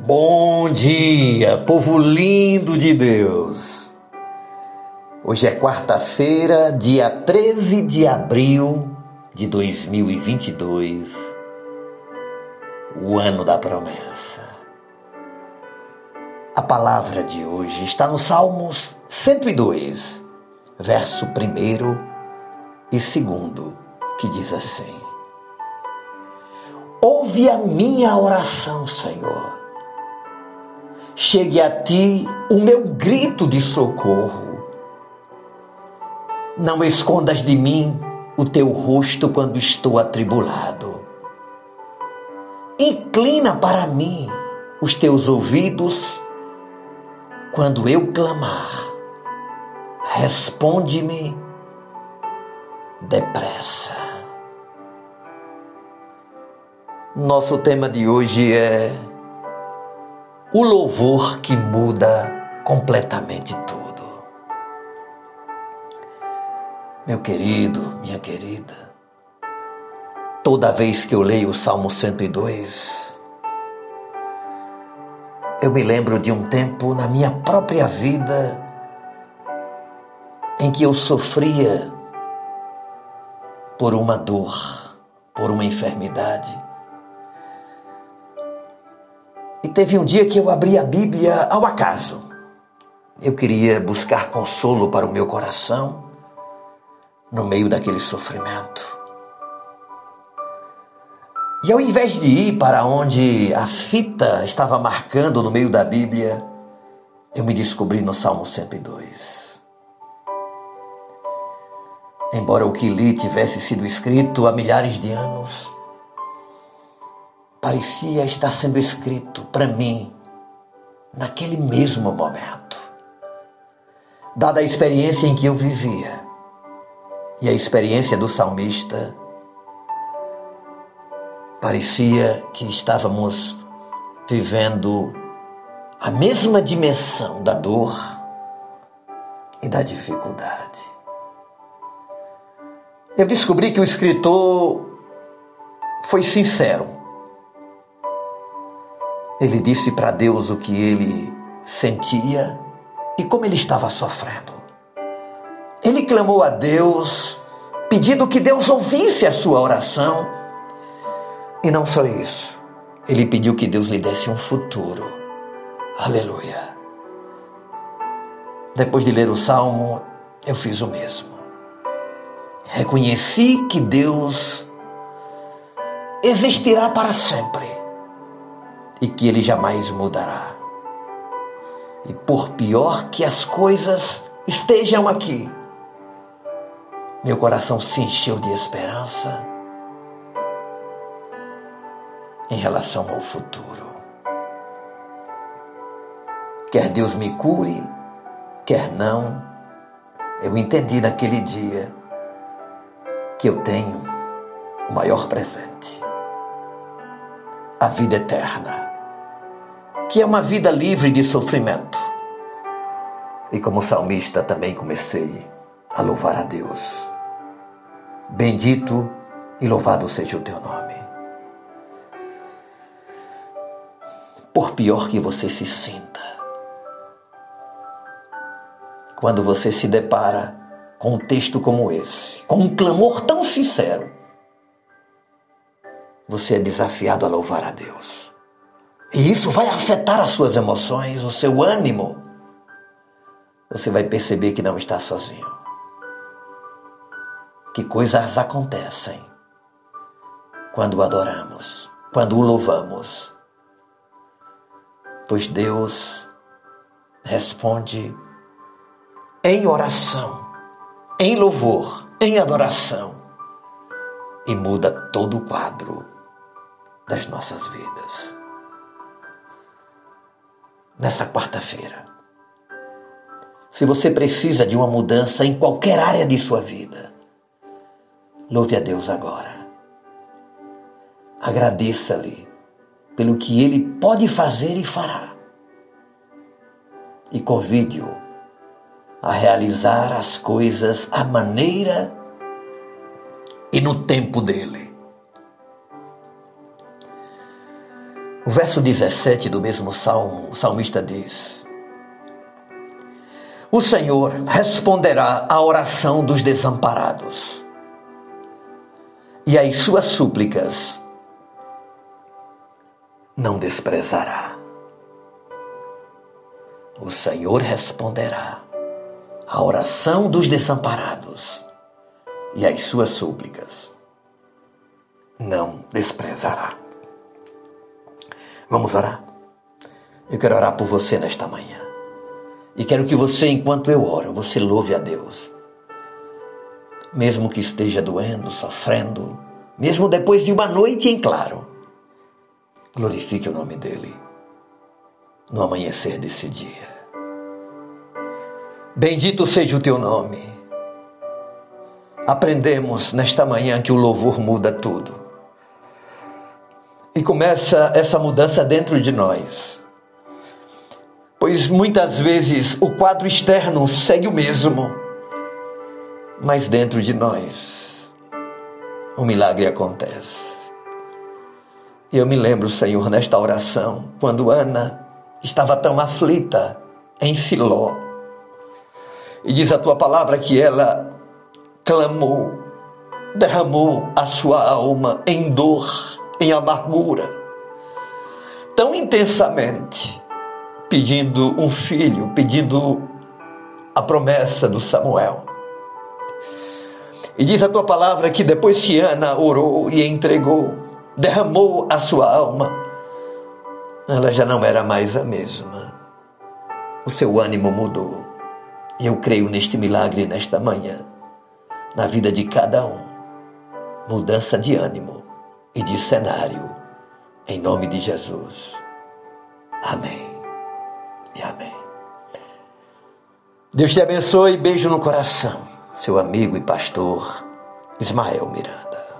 Bom dia, povo lindo de Deus! Hoje é quarta-feira, dia 13 de abril de 2022, o ano da promessa. A palavra de hoje está no Salmos 102, verso 1 e 2, que diz assim: Ouve a minha oração, Senhor chegue a ti o meu grito de socorro. Não escondas de mim o teu rosto quando estou atribulado. Inclina para mim os teus ouvidos quando eu clamar. Responde-me depressa. Nosso tema de hoje é o louvor que muda completamente tudo. Meu querido, minha querida, toda vez que eu leio o Salmo 102, eu me lembro de um tempo na minha própria vida em que eu sofria por uma dor, por uma enfermidade e teve um dia que eu abri a Bíblia ao acaso. Eu queria buscar consolo para o meu coração no meio daquele sofrimento. E ao invés de ir para onde a fita estava marcando no meio da Bíblia, eu me descobri no Salmo 102. Embora o que li tivesse sido escrito há milhares de anos, parecia estar sendo escrito para mim naquele mesmo momento. Dada a experiência em que eu vivia e a experiência do salmista, parecia que estávamos vivendo a mesma dimensão da dor e da dificuldade. Eu descobri que o escritor foi sincero ele disse para Deus o que ele sentia e como ele estava sofrendo. Ele clamou a Deus, pedindo que Deus ouvisse a sua oração. E não só isso, ele pediu que Deus lhe desse um futuro. Aleluia. Depois de ler o salmo, eu fiz o mesmo. Reconheci que Deus existirá para sempre e que ele jamais mudará. E por pior que as coisas estejam aqui, meu coração se encheu de esperança em relação ao futuro. Quer Deus me cure, quer não, eu entendi naquele dia que eu tenho o maior presente a vida eterna que é uma vida livre de sofrimento. E como salmista também comecei a louvar a Deus. Bendito e louvado seja o teu nome. Por pior que você se sinta, quando você se depara com um texto como esse, com um clamor tão sincero, você é desafiado a louvar a Deus. E isso vai afetar as suas emoções, o seu ânimo. Você vai perceber que não está sozinho. Que coisas acontecem quando o adoramos, quando o louvamos. Pois Deus responde em oração, em louvor, em adoração e muda todo o quadro das nossas vidas nessa quarta-feira. Se você precisa de uma mudança em qualquer área de sua vida, louve a Deus agora. Agradeça-lhe pelo que ele pode fazer e fará. E convide-o a realizar as coisas à maneira e no tempo dele. O verso 17 do mesmo salmo, o salmista diz: O Senhor responderá à oração dos desamparados, e as suas súplicas não desprezará. O Senhor responderá à oração dos desamparados, e as suas súplicas não desprezará. Vamos orar? Eu quero orar por você nesta manhã. E quero que você, enquanto eu oro, você louve a Deus. Mesmo que esteja doendo, sofrendo, mesmo depois de uma noite em claro, glorifique o nome dEle no amanhecer desse dia. Bendito seja o teu nome. Aprendemos nesta manhã que o louvor muda tudo. E começa essa mudança dentro de nós. Pois muitas vezes o quadro externo segue o mesmo, mas dentro de nós o milagre acontece. Eu me lembro, Senhor, nesta oração, quando Ana estava tão aflita em Siló. E diz a tua palavra que ela clamou, derramou a sua alma em dor em amargura, tão intensamente, pedindo um filho, pedindo a promessa do Samuel. E diz a tua palavra que depois que Ana orou e entregou, derramou a sua alma, ela já não era mais a mesma. O seu ânimo mudou. E eu creio neste milagre nesta manhã, na vida de cada um. Mudança de ânimo e de cenário, em nome de Jesus. Amém e amém. Deus te abençoe, beijo no coração, seu amigo e pastor Ismael Miranda.